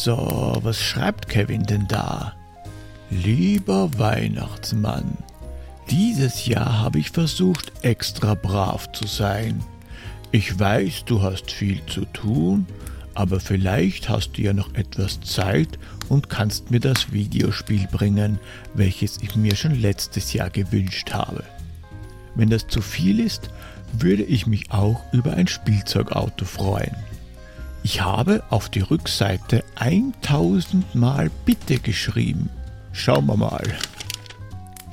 So, was schreibt Kevin denn da? Lieber Weihnachtsmann, dieses Jahr habe ich versucht, extra brav zu sein. Ich weiß, du hast viel zu tun, aber vielleicht hast du ja noch etwas Zeit und kannst mir das Videospiel bringen, welches ich mir schon letztes Jahr gewünscht habe. Wenn das zu viel ist, würde ich mich auch über ein Spielzeugauto freuen. Ich habe auf die Rückseite 1000 Mal Bitte geschrieben. Schauen wir mal.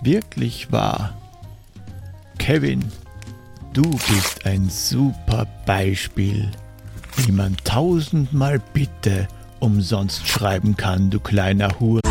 Wirklich wahr. Kevin, du bist ein super Beispiel, wie man tausendmal Bitte umsonst schreiben kann, du kleiner Hure.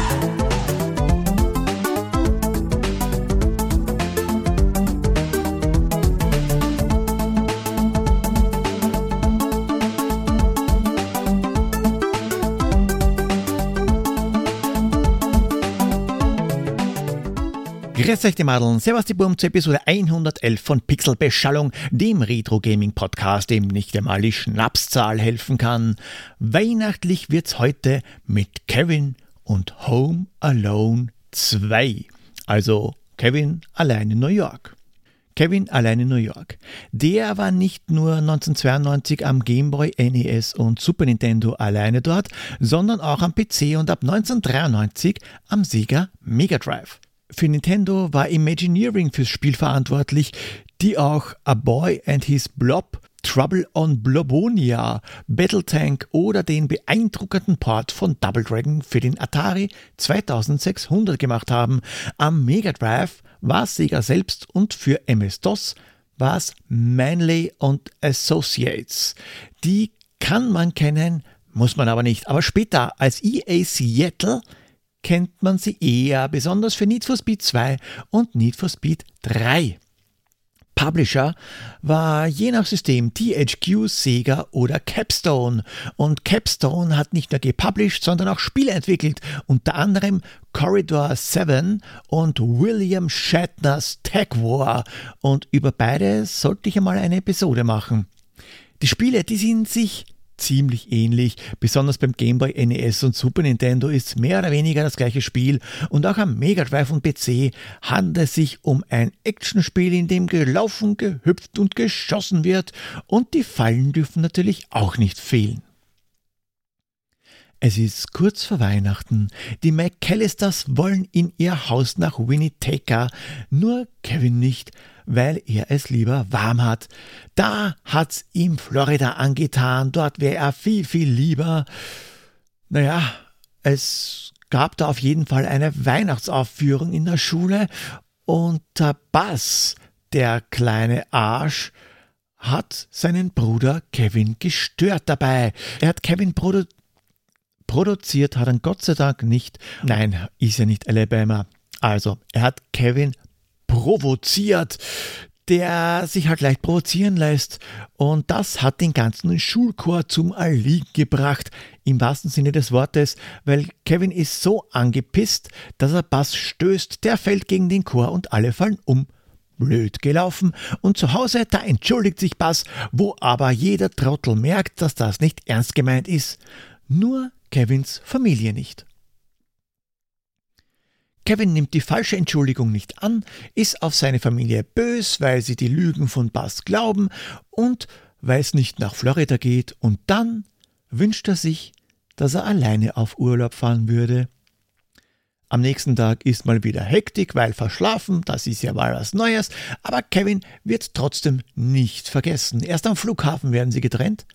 Grüß euch die Madeln, Servus die Burm zur Episode 111 von Pixelbeschallung, dem Retro Gaming Podcast, dem nicht einmal die Schnapszahl helfen kann. Weihnachtlich wird's heute mit Kevin und Home Alone 2. Also Kevin allein in New York. Kevin allein in New York. Der war nicht nur 1992 am Game Boy, NES und Super Nintendo alleine dort, sondern auch am PC und ab 1993 am Sega Mega Drive. Für Nintendo war Imagineering fürs Spiel verantwortlich, die auch A Boy and His Blob, Trouble on Blobonia, Battletank oder den beeindruckenden Port von Double Dragon für den Atari 2600 gemacht haben. Am Mega Drive war Sega selbst und für MS-DOS war es Manley und Associates. Die kann man kennen, muss man aber nicht. Aber später als EA Seattle kennt man sie eher, besonders für Need for Speed 2 und Need for Speed 3. Publisher war je nach System THQ, Sega oder Capstone. Und Capstone hat nicht nur gepublished, sondern auch Spiele entwickelt, unter anderem Corridor 7 und William Shatners Tag War. Und über beide sollte ich einmal eine Episode machen. Die Spiele, die sind sich ziemlich ähnlich. Besonders beim Game Boy NES und Super Nintendo ist mehr oder weniger das gleiche Spiel und auch am Mega Drive und PC handelt es sich um ein Actionspiel, in dem gelaufen, gehüpft und geschossen wird und die Fallen dürfen natürlich auch nicht fehlen. Es ist kurz vor Weihnachten. Die McAllisters wollen in ihr Haus nach Winnipeg, nur Kevin nicht, weil er es lieber warm hat. Da hat's ihm Florida angetan, dort wäre er viel, viel lieber. Naja, es gab da auf jeden Fall eine Weihnachtsaufführung in der Schule und der Bass, der kleine Arsch, hat seinen Bruder Kevin gestört dabei. Er hat Kevin produ produziert, hat er Gott sei Dank nicht. Nein, ist ja nicht Alabama. Also, er hat Kevin provoziert, der sich halt leicht provozieren lässt. Und das hat den ganzen Schulchor zum Erliegen gebracht, im wahrsten Sinne des Wortes, weil Kevin ist so angepisst, dass er Bass stößt, der fällt gegen den Chor und alle fallen um. Blöd gelaufen und zu Hause, da entschuldigt sich Bass, wo aber jeder Trottel merkt, dass das nicht ernst gemeint ist. Nur Kevins Familie nicht. Kevin nimmt die falsche Entschuldigung nicht an, ist auf seine Familie bös, weil sie die Lügen von Bass glauben und weil es nicht nach Florida geht, und dann wünscht er sich, dass er alleine auf Urlaub fahren würde. Am nächsten Tag ist mal wieder Hektik, weil verschlafen, das ist ja mal was Neues, aber Kevin wird trotzdem nicht vergessen. Erst am Flughafen werden sie getrennt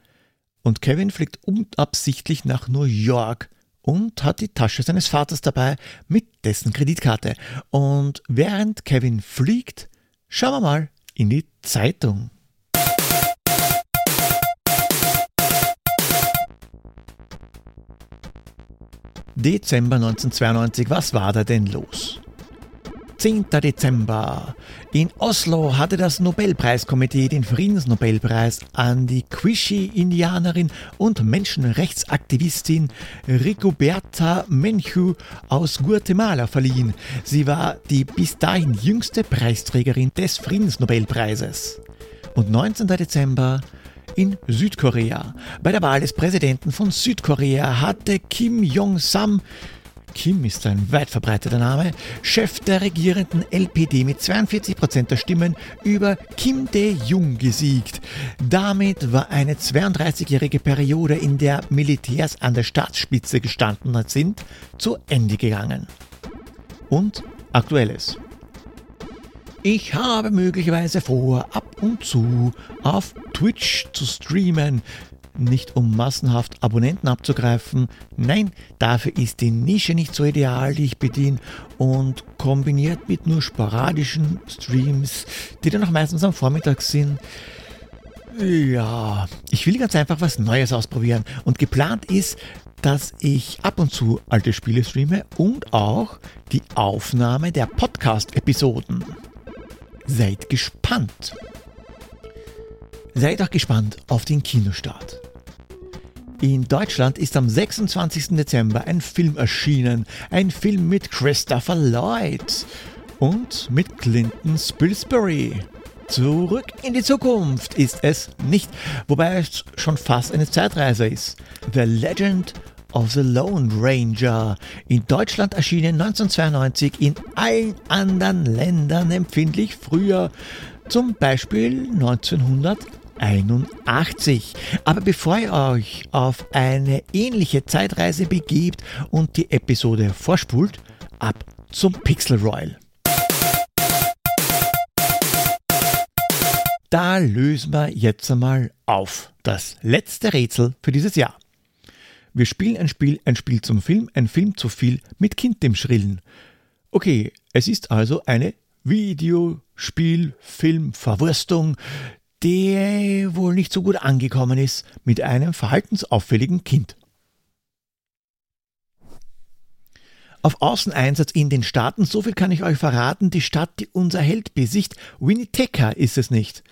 und Kevin fliegt unabsichtlich nach New York und hat die Tasche seines Vaters dabei mit dessen Kreditkarte. Und während Kevin fliegt, schauen wir mal in die Zeitung. Dezember 1992, was war da denn los? 10. Dezember. In Oslo hatte das Nobelpreiskomitee den Friedensnobelpreis an die Quishi-Indianerin und Menschenrechtsaktivistin Rigoberta Menchu aus Guatemala verliehen. Sie war die bis dahin jüngste Preisträgerin des Friedensnobelpreises. Und 19. Dezember in Südkorea. Bei der Wahl des Präsidenten von Südkorea hatte Kim Jong-sam Kim ist ein weit verbreiteter Name, Chef der regierenden LPD mit 42% der Stimmen über Kim Dae-jung gesiegt. Damit war eine 32-jährige Periode, in der Militärs an der Staatsspitze gestanden sind, zu Ende gegangen. Und aktuelles. Ich habe möglicherweise vor, ab und zu auf Twitch zu streamen, nicht um massenhaft Abonnenten abzugreifen. Nein, dafür ist die Nische nicht so ideal, die ich bediene und kombiniert mit nur sporadischen Streams, die dann auch meistens am Vormittag sind. Ja, ich will ganz einfach was Neues ausprobieren und geplant ist, dass ich ab und zu alte Spiele streame und auch die Aufnahme der Podcast-Episoden. Seid gespannt! Seid auch gespannt auf den Kinostart. In Deutschland ist am 26. Dezember ein Film erschienen. Ein Film mit Christopher Lloyd und mit Clinton Spilsbury. Zurück in die Zukunft ist es nicht, wobei es schon fast eine Zeitreise ist. The Legend of the Lone Ranger. In Deutschland erschienen 1992, in allen anderen Ländern empfindlich früher, zum Beispiel 1900. 81. Aber bevor ihr euch auf eine ähnliche Zeitreise begebt und die Episode vorspult, ab zum Pixel Royal. Da lösen wir jetzt einmal auf das letzte Rätsel für dieses Jahr. Wir spielen ein Spiel, ein Spiel zum Film, ein Film zu viel mit Kind dem Schrillen. Okay, es ist also eine Videospiel-Film-Verwurstung, der wohl nicht so gut angekommen ist mit einem verhaltensauffälligen Kind. Auf Außeneinsatz in den Staaten, so viel kann ich euch verraten, die Stadt, die unser Held besicht, Winnipeg ist es nicht.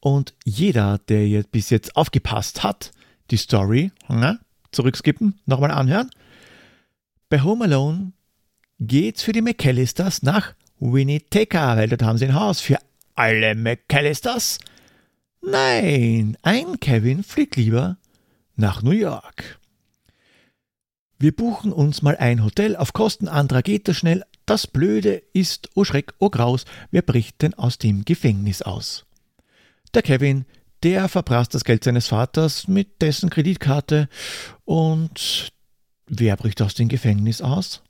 Und jeder, der jetzt bis jetzt aufgepasst hat, die Story, na, zurückskippen, nochmal anhören. Bei Home Alone geht's für die McAllisters nach Winnipeg, weil dort haben sie ein Haus für alle McAllisters. Nein, ein Kevin fliegt lieber nach New York. Wir buchen uns mal ein Hotel, auf Kosten anderer geht das schnell. Das Blöde ist, oh Schreck, oh Graus, wer bricht denn aus dem Gefängnis aus? Der Kevin, der verprasst das Geld seines Vaters mit dessen Kreditkarte und wer bricht aus dem Gefängnis aus?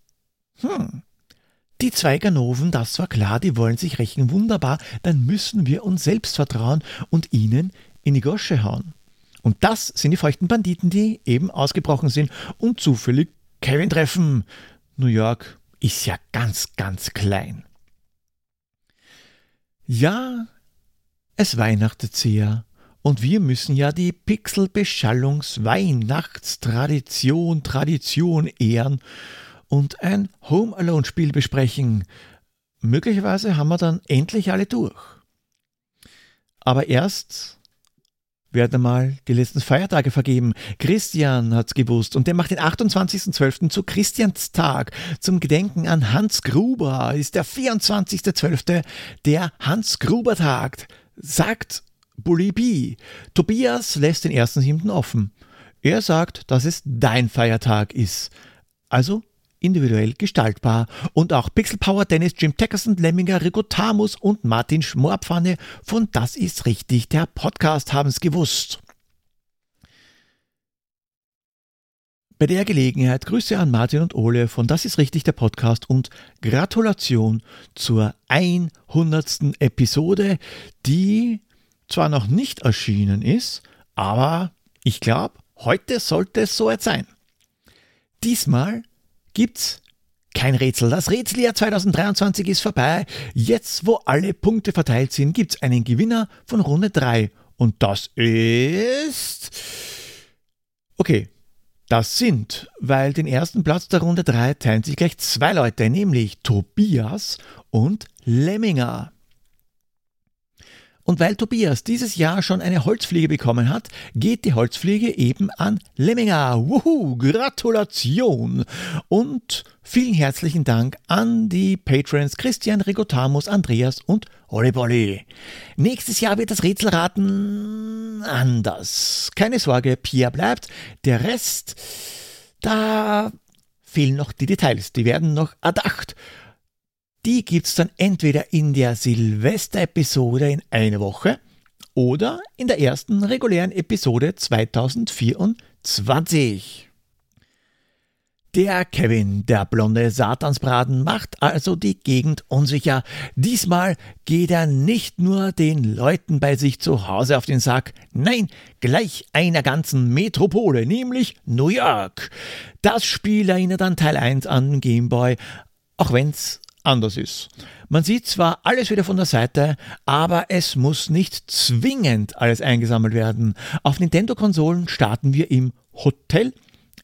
Hm, die zwei Ganoven, das war klar, die wollen sich rächen. Wunderbar, dann müssen wir uns selbst vertrauen und ihnen in die Gosche hauen. Und das sind die feuchten Banditen, die eben ausgebrochen sind und zufällig Kevin treffen. New York ist ja ganz, ganz klein. Ja, es weihnachtet sehr. Und wir müssen ja die Pixel-Beschallungs-Weihnachtstradition, Tradition ehren und ein Home Alone Spiel besprechen. Möglicherweise haben wir dann endlich alle durch. Aber erst werden einmal die letzten Feiertage vergeben. Christian hat's gewusst und der macht den 28.12. zu Christianstag. Zum Gedenken an Hans Gruber ist der 24.12. der Hans Gruber Tag. Sagt Bully B. Tobias lässt den 1.7. offen. Er sagt, dass es dein Feiertag ist. Also individuell gestaltbar. Und auch Pixel Power, Dennis, Jim Teckerson, Lemminger, Rico Tamus und Martin Schmorpfanne von Das ist richtig, der Podcast haben es gewusst. Bei der Gelegenheit Grüße an Martin und Ole von Das ist richtig der Podcast und Gratulation zur 100. Episode, die zwar noch nicht erschienen ist, aber ich glaube, heute sollte es soweit sein. Diesmal gibt's kein Rätsel. Das Rätseljahr 2023 ist vorbei. Jetzt, wo alle Punkte verteilt sind, gibt's einen Gewinner von Runde 3. Und das ist. Okay, das sind, weil den ersten Platz der Runde 3 teilen sich gleich zwei Leute, nämlich Tobias und Lemminger. Und weil Tobias dieses Jahr schon eine Holzfliege bekommen hat, geht die Holzfliege eben an Lemminger. Wuhu, Gratulation! Und vielen herzlichen Dank an die Patrons Christian, Rigotamus, Andreas und Olli Nächstes Jahr wird das Rätselraten anders. Keine Sorge, Pia bleibt. Der Rest, da fehlen noch die Details. Die werden noch erdacht. Die gibt's dann entweder in der Silvester-Episode in einer Woche oder in der ersten regulären Episode 2024. Der Kevin, der blonde Satansbraten, macht also die Gegend unsicher. Diesmal geht er nicht nur den Leuten bei sich zu Hause auf den Sack, nein, gleich einer ganzen Metropole, nämlich New York. Das Spiel erinnert an Teil 1 an Gameboy, auch wenn's anders ist. Man sieht zwar alles wieder von der Seite, aber es muss nicht zwingend alles eingesammelt werden. Auf Nintendo-Konsolen starten wir im Hotel,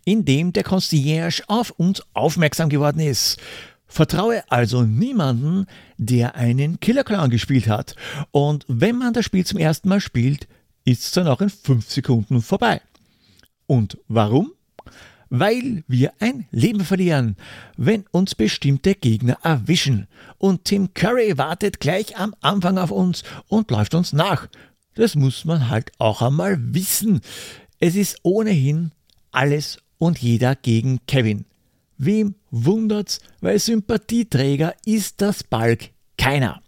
in dem der Concierge auf uns aufmerksam geworden ist. Vertraue also niemanden, der einen Killer Clown gespielt hat. Und wenn man das Spiel zum ersten Mal spielt, ist es dann auch in 5 Sekunden vorbei. Und warum? Weil wir ein Leben verlieren, wenn uns bestimmte Gegner erwischen. Und Tim Curry wartet gleich am Anfang auf uns und läuft uns nach. Das muss man halt auch einmal wissen. Es ist ohnehin alles und jeder gegen Kevin. Wem wundert's, weil Sympathieträger ist das Balk keiner.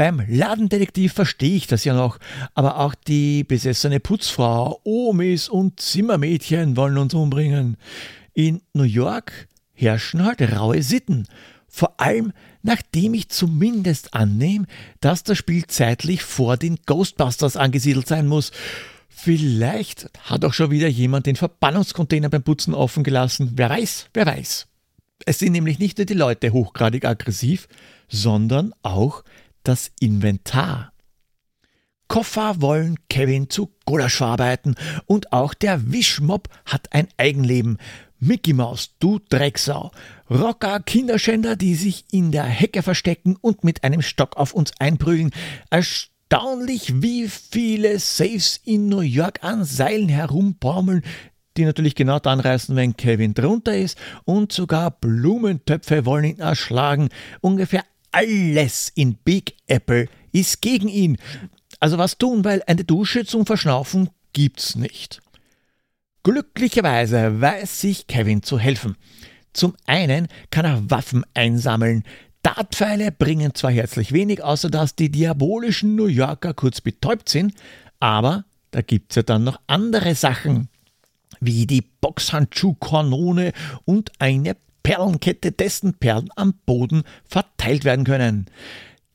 Beim Ladendetektiv verstehe ich das ja noch, aber auch die besessene Putzfrau, Omis und Zimmermädchen wollen uns umbringen. In New York herrschen halt raue Sitten. Vor allem, nachdem ich zumindest annehme, dass das Spiel zeitlich vor den Ghostbusters angesiedelt sein muss. Vielleicht hat auch schon wieder jemand den Verbannungscontainer beim Putzen offen gelassen. Wer weiß, wer weiß. Es sind nämlich nicht nur die Leute hochgradig aggressiv, sondern auch das Inventar. Koffer wollen Kevin zu Gulasch verarbeiten und auch der Wischmob hat ein Eigenleben. Mickey Maus, du Drecksau. Rocker, Kinderschänder, die sich in der Hecke verstecken und mit einem Stock auf uns einprügeln. Erstaunlich, wie viele Safes in New York an Seilen herumbaumeln, die natürlich genau dann reißen, wenn Kevin drunter ist. Und sogar Blumentöpfe wollen ihn erschlagen. Ungefähr alles in Big Apple ist gegen ihn. Also was tun, weil eine Dusche zum Verschnaufen gibt's nicht. Glücklicherweise weiß sich Kevin zu helfen. Zum einen kann er Waffen einsammeln. Dartpfeile bringen zwar herzlich wenig, außer dass die diabolischen New Yorker kurz betäubt sind, aber da gibt's ja dann noch andere Sachen, wie die Boxhandschuhkanone und eine Perlenkette, dessen Perlen am Boden verteilt werden können.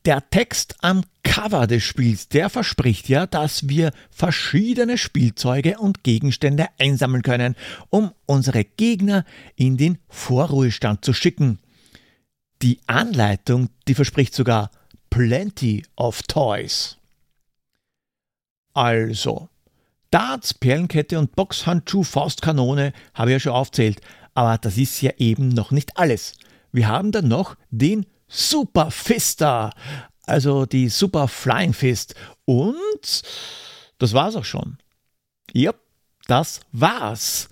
Der Text am Cover des Spiels, der verspricht ja, dass wir verschiedene Spielzeuge und Gegenstände einsammeln können, um unsere Gegner in den Vorruhestand zu schicken. Die Anleitung, die verspricht sogar Plenty of Toys. Also, Darts, Perlenkette und Boxhandschuh, Faustkanone habe ich ja schon aufzählt. Aber das ist ja eben noch nicht alles. Wir haben dann noch den Super Fister, also die Super Flying Fist. Und das war's auch schon. Ja, das war's.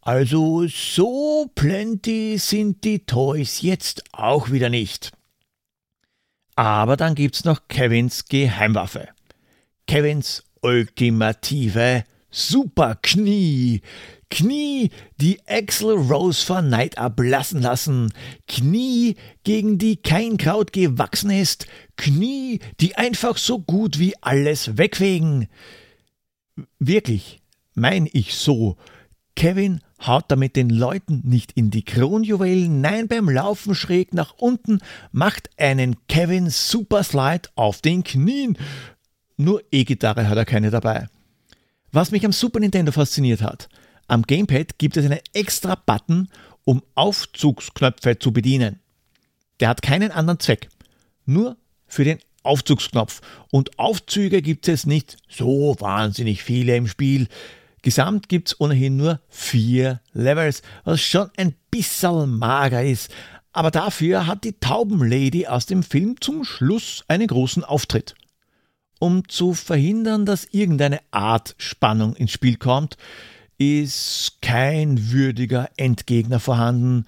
Also so plenty sind die Toys jetzt auch wieder nicht. Aber dann gibt's noch Kevins Geheimwaffe. Kevins ultimative Superknie. Knie, die Axel Rose von Neid ablassen lassen, Knie, gegen die kein Kraut gewachsen ist, Knie, die einfach so gut wie alles wegfegen. Wirklich, mein ich so. Kevin haut damit den Leuten nicht in die Kronjuwelen, nein, beim Laufen schräg nach unten, macht einen Kevin Superslide auf den Knien. Nur E-Gitarre hat er keine dabei. Was mich am Super Nintendo fasziniert hat, am Gamepad gibt es einen extra Button, um Aufzugsknöpfe zu bedienen. Der hat keinen anderen Zweck, nur für den Aufzugsknopf. Und Aufzüge gibt es nicht so wahnsinnig viele im Spiel. Gesamt gibt es ohnehin nur vier Levels, was schon ein bisschen mager ist. Aber dafür hat die Taubenlady aus dem Film zum Schluss einen großen Auftritt. um zu verhindern, dass irgendeine Art Spannung ins Spiel kommt, ist kein würdiger Endgegner vorhanden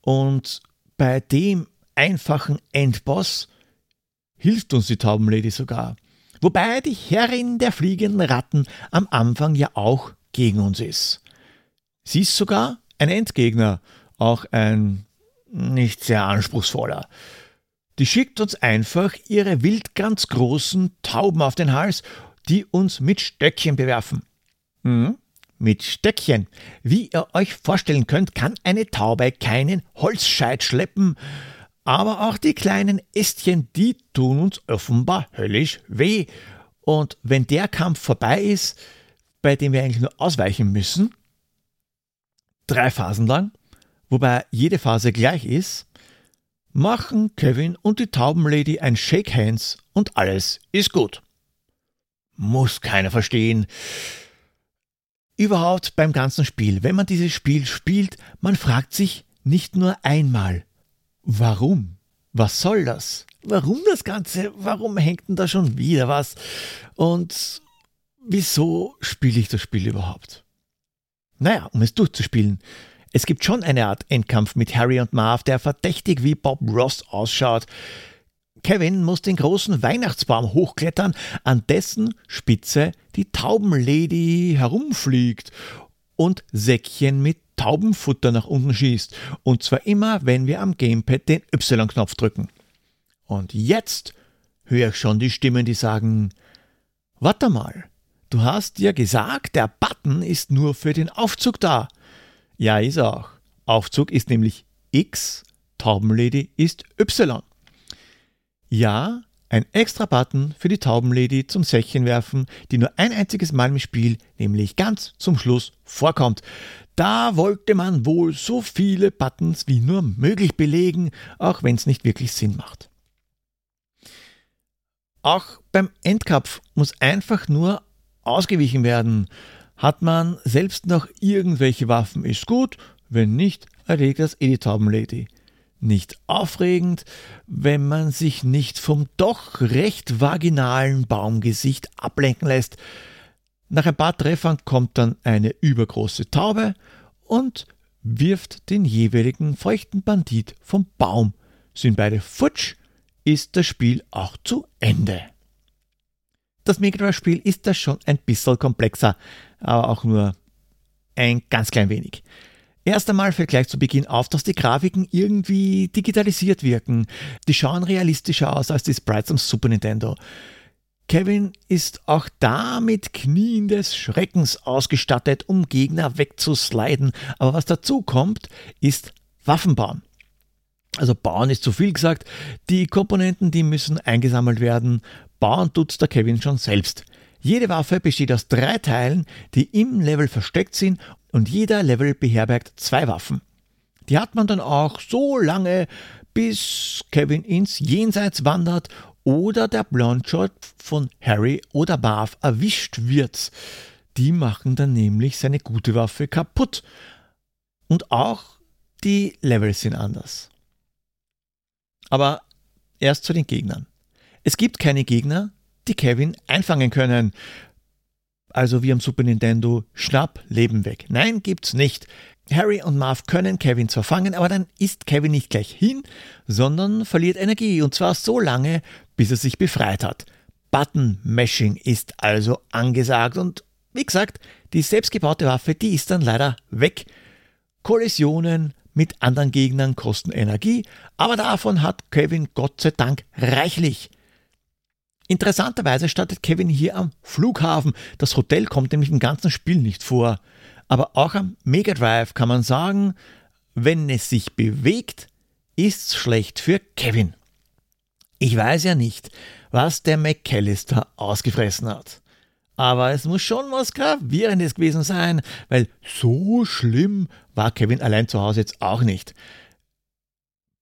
und bei dem einfachen Endboss hilft uns die Taubenlady sogar. Wobei die Herrin der fliegenden Ratten am Anfang ja auch gegen uns ist. Sie ist sogar ein Endgegner, auch ein nicht sehr anspruchsvoller. Die schickt uns einfach ihre wild ganz großen Tauben auf den Hals, die uns mit Stöckchen bewerfen. Hm? Mit Stöckchen. Wie ihr euch vorstellen könnt, kann eine Taube keinen Holzscheit schleppen, aber auch die kleinen Ästchen, die tun uns offenbar höllisch weh. Und wenn der Kampf vorbei ist, bei dem wir eigentlich nur ausweichen müssen, drei Phasen lang, wobei jede Phase gleich ist, machen Kevin und die Taubenlady ein Shake Hands und alles ist gut. Muss keiner verstehen. Überhaupt beim ganzen Spiel, wenn man dieses Spiel spielt, man fragt sich nicht nur einmal, warum? Was soll das? Warum das Ganze? Warum hängt denn da schon wieder was? Und wieso spiele ich das Spiel überhaupt? Naja, um es durchzuspielen. Es gibt schon eine Art Endkampf mit Harry und Marv, der verdächtig wie Bob Ross ausschaut. Kevin muss den großen Weihnachtsbaum hochklettern, an dessen Spitze die Taubenlady herumfliegt und Säckchen mit Taubenfutter nach unten schießt. Und zwar immer, wenn wir am Gamepad den Y-Knopf drücken. Und jetzt höre ich schon die Stimmen, die sagen, warte mal, du hast ja gesagt, der Button ist nur für den Aufzug da. Ja, ist auch. Aufzug ist nämlich X, Taubenlady ist Y. Ja, ein extra Button für die Taubenlady zum Säckchen werfen, die nur ein einziges Mal im Spiel, nämlich ganz zum Schluss, vorkommt. Da wollte man wohl so viele Buttons wie nur möglich belegen, auch wenn es nicht wirklich Sinn macht. Auch beim Endkapf muss einfach nur ausgewichen werden. Hat man selbst noch irgendwelche Waffen, ist gut, wenn nicht, erlegt das eh die Taubenlady. Nicht aufregend, wenn man sich nicht vom doch recht vaginalen Baumgesicht ablenken lässt. Nach ein paar Treffern kommt dann eine übergroße Taube und wirft den jeweiligen feuchten Bandit vom Baum. Sind beide futsch, ist das Spiel auch zu Ende. Das Mega Drive-Spiel ist da schon ein bisschen komplexer, aber auch nur ein ganz klein wenig. Erst einmal fällt gleich zu Beginn auf, dass die Grafiken irgendwie digitalisiert wirken. Die schauen realistischer aus als die Sprites am Super Nintendo. Kevin ist auch da mit Knien des Schreckens ausgestattet, um Gegner wegzusliden. Aber was dazu kommt, ist Waffenbauen. Also bauen ist zu viel gesagt. Die Komponenten, die müssen eingesammelt werden. Bauen tut's der Kevin schon selbst. Jede Waffe besteht aus drei Teilen, die im Level versteckt sind und jeder Level beherbergt zwei Waffen. Die hat man dann auch so lange, bis Kevin ins Jenseits wandert oder der Blondshot von Harry oder Marv erwischt wird. Die machen dann nämlich seine gute Waffe kaputt. Und auch die Levels sind anders. Aber erst zu den Gegnern. Es gibt keine Gegner, die Kevin einfangen können. Also wie am Super Nintendo, schnapp, Leben weg. Nein, gibt's nicht. Harry und Marv können Kevin zwar fangen, aber dann ist Kevin nicht gleich hin, sondern verliert Energie und zwar so lange, bis er sich befreit hat. Button-Mashing ist also angesagt und wie gesagt, die selbstgebaute Waffe, die ist dann leider weg. Kollisionen mit anderen Gegnern kosten Energie, aber davon hat Kevin Gott sei Dank reichlich. Interessanterweise startet Kevin hier am Flughafen. Das Hotel kommt nämlich im ganzen Spiel nicht vor. Aber auch am Mega Drive kann man sagen, wenn es sich bewegt, ist's schlecht für Kevin. Ich weiß ja nicht, was der McAllister ausgefressen hat. Aber es muss schon was Gravierendes gewesen sein, weil so schlimm war Kevin allein zu Hause jetzt auch nicht.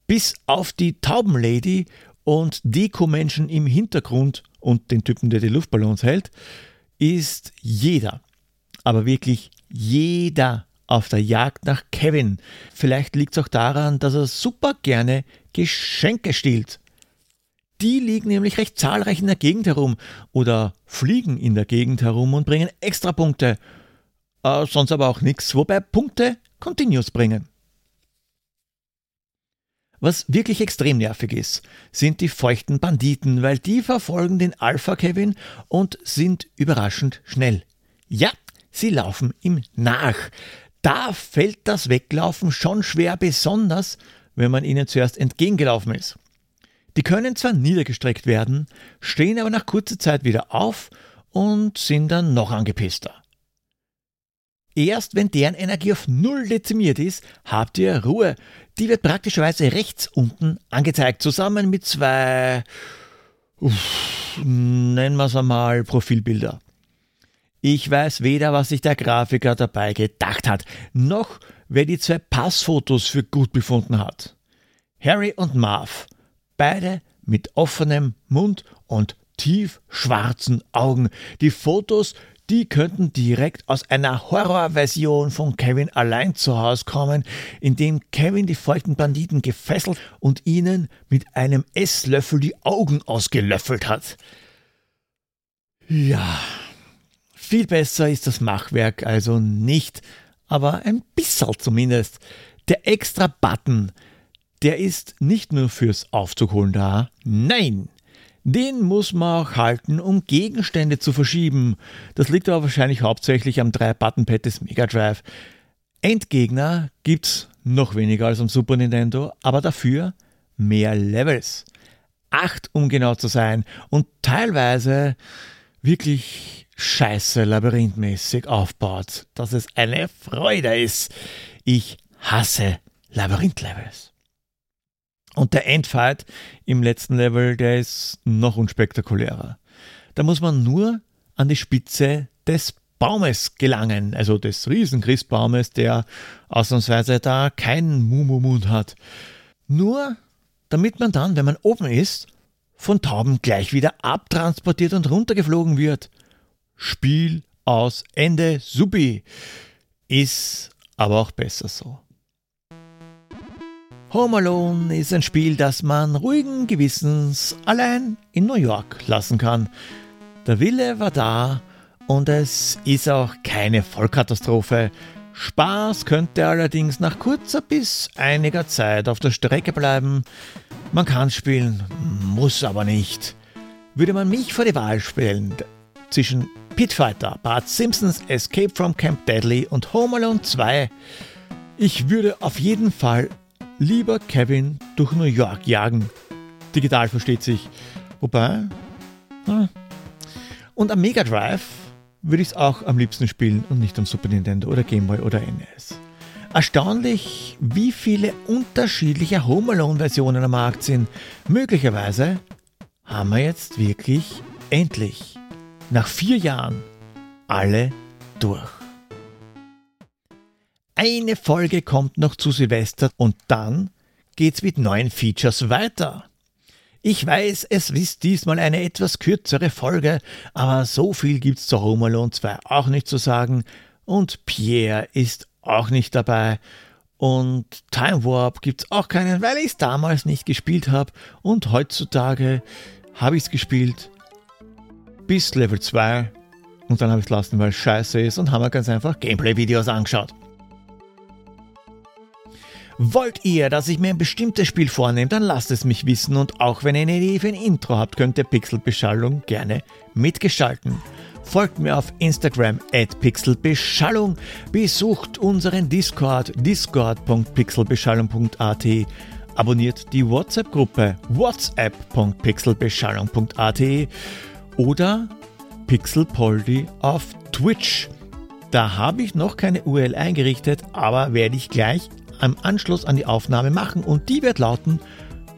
Bis auf die Taubenlady und Deko-Menschen im Hintergrund und den Typen, der die Luftballons hält, ist jeder, aber wirklich jeder auf der Jagd nach Kevin. Vielleicht liegt es auch daran, dass er super gerne Geschenke stiehlt. Die liegen nämlich recht zahlreich in der Gegend herum oder fliegen in der Gegend herum und bringen extra Punkte. Äh, sonst aber auch nichts, wobei Punkte Continuous bringen. Was wirklich extrem nervig ist, sind die feuchten Banditen, weil die verfolgen den Alpha Kevin und sind überraschend schnell. Ja, sie laufen ihm nach. Da fällt das Weglaufen schon schwer, besonders wenn man ihnen zuerst entgegengelaufen ist. Die können zwar niedergestreckt werden, stehen aber nach kurzer Zeit wieder auf und sind dann noch angepisster. Erst wenn deren Energie auf Null dezimiert ist, habt ihr Ruhe. Die wird praktischerweise rechts unten angezeigt, zusammen mit zwei, uff, nennen wir es einmal, Profilbilder. Ich weiß weder, was sich der Grafiker dabei gedacht hat, noch wer die zwei Passfotos für gut befunden hat. Harry und Marv, beide mit offenem Mund und tief schwarzen Augen. Die Fotos die könnten direkt aus einer Horrorversion von Kevin allein zu Hause kommen, in dem Kevin die feuchten Banditen gefesselt und ihnen mit einem Esslöffel die Augen ausgelöffelt hat. Ja, viel besser ist das Machwerk also nicht, aber ein bisschen zumindest. Der extra Button, der ist nicht nur fürs Aufzugholen da, nein, den muss man auch halten, um Gegenstände zu verschieben. Das liegt aber wahrscheinlich hauptsächlich am 3-Button-Pad des Mega Drive. Endgegner gibt's noch weniger als am Super Nintendo, aber dafür mehr Levels. Acht, um genau zu sein, und teilweise wirklich scheiße labyrinthmäßig aufbaut, dass es eine Freude ist. Ich hasse Labyrinth-Levels. Und der Endfight im letzten Level, der ist noch unspektakulärer. Da muss man nur an die Spitze des Baumes gelangen, also des Riesenchristbaumes, der ausnahmsweise da keinen Mumumund hat. Nur damit man dann, wenn man oben ist, von Tauben gleich wieder abtransportiert und runtergeflogen wird. Spiel aus Ende Supi. Ist aber auch besser so. Home Alone ist ein Spiel, das man ruhigen Gewissens allein in New York lassen kann. Der Wille war da und es ist auch keine Vollkatastrophe. Spaß könnte allerdings nach kurzer bis einiger Zeit auf der Strecke bleiben. Man kann spielen, muss aber nicht. Würde man mich vor die Wahl stellen zwischen Pitfighter, Bart Simpsons Escape from Camp Deadly und Home Alone 2, ich würde auf jeden Fall lieber Kevin durch New York jagen. Digital versteht sich. Wobei. Na. Und am Mega Drive würde ich es auch am liebsten spielen und nicht am Super Nintendo oder Game Boy oder NES. Erstaunlich, wie viele unterschiedliche Home Alone-Versionen am Markt sind. Möglicherweise haben wir jetzt wirklich endlich nach vier Jahren alle durch. Eine Folge kommt noch zu Silvester und dann geht's mit neuen Features weiter. Ich weiß, es ist diesmal eine etwas kürzere Folge, aber so viel gibt's zu Home Alone 2 auch nicht zu sagen und Pierre ist auch nicht dabei und Time Warp gibt's auch keinen, weil ich es damals nicht gespielt habe und heutzutage habe ich es gespielt bis Level 2 und dann habe ich lassen, weil scheiße ist und haben mir ganz einfach Gameplay-Videos angeschaut. Wollt ihr, dass ich mir ein bestimmtes Spiel vornehme, dann lasst es mich wissen und auch wenn ihr eine Idee für ein Intro habt, könnt ihr Pixelbeschallung gerne mitgestalten. Folgt mir auf Instagram at pixelbeschallung, besucht unseren Discord discord.pixelbeschallung.at, abonniert die WhatsApp-Gruppe whatsapp.pixelbeschallung.at oder Pixelpoldi auf Twitch. Da habe ich noch keine URL eingerichtet, aber werde ich gleich am Anschluss an die Aufnahme machen und die wird lauten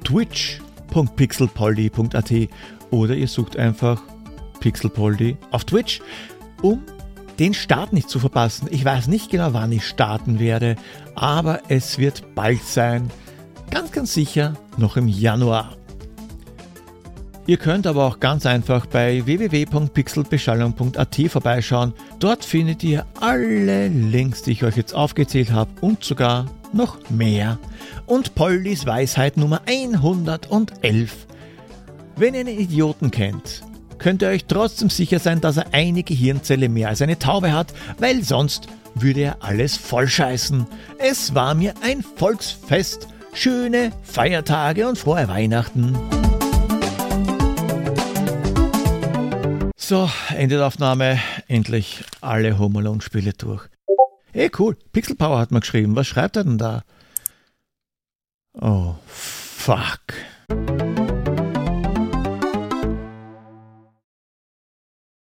twitch.pixelpoldi.at oder ihr sucht einfach Pixelpoldi auf Twitch, um den Start nicht zu verpassen. Ich weiß nicht genau, wann ich starten werde, aber es wird bald sein. Ganz, ganz sicher noch im Januar. Ihr könnt aber auch ganz einfach bei www.pixelbeschallung.at vorbeischauen. Dort findet ihr alle Links, die ich euch jetzt aufgezählt habe und sogar noch mehr. Und Pollys Weisheit Nummer 111. Wenn ihr einen Idioten kennt, könnt ihr euch trotzdem sicher sein, dass er eine Gehirnzelle mehr als eine Taube hat, weil sonst würde er alles vollscheißen. Es war mir ein Volksfest. Schöne Feiertage und frohe Weihnachten. So, Ende der Aufnahme. Endlich alle Home Alone Spiele durch. Hey, cool. Pixel Power hat mir geschrieben. Was schreibt er denn da? Oh, fuck.